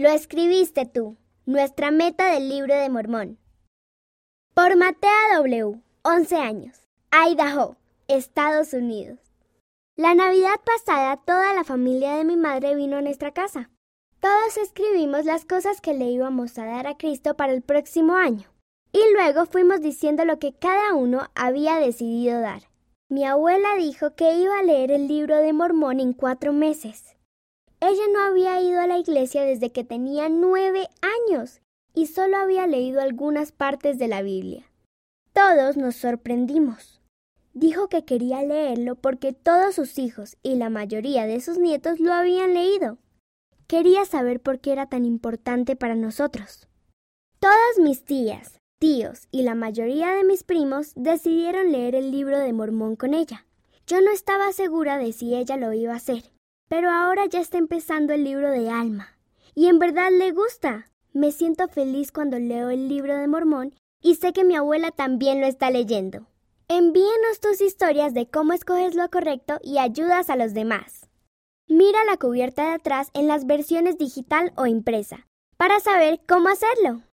Lo escribiste tú, nuestra meta del libro de Mormón. Por Matea W., 11 años, Idaho, Estados Unidos. La Navidad pasada toda la familia de mi madre vino a nuestra casa. Todos escribimos las cosas que le íbamos a dar a Cristo para el próximo año. Y luego fuimos diciendo lo que cada uno había decidido dar. Mi abuela dijo que iba a leer el libro de Mormón en cuatro meses. Ella no había ido a la iglesia desde que tenía nueve años y solo había leído algunas partes de la Biblia. Todos nos sorprendimos. Dijo que quería leerlo porque todos sus hijos y la mayoría de sus nietos lo habían leído. Quería saber por qué era tan importante para nosotros. Todas mis tías, tíos y la mayoría de mis primos decidieron leer el libro de Mormón con ella. Yo no estaba segura de si ella lo iba a hacer, pero ahora ya está empezando el libro de Alma. Y en verdad le gusta. Me siento feliz cuando leo el libro de Mormón y sé que mi abuela también lo está leyendo. Envíenos tus historias de cómo escoges lo correcto y ayudas a los demás. Mira la cubierta de atrás en las versiones digital o impresa para saber cómo hacerlo.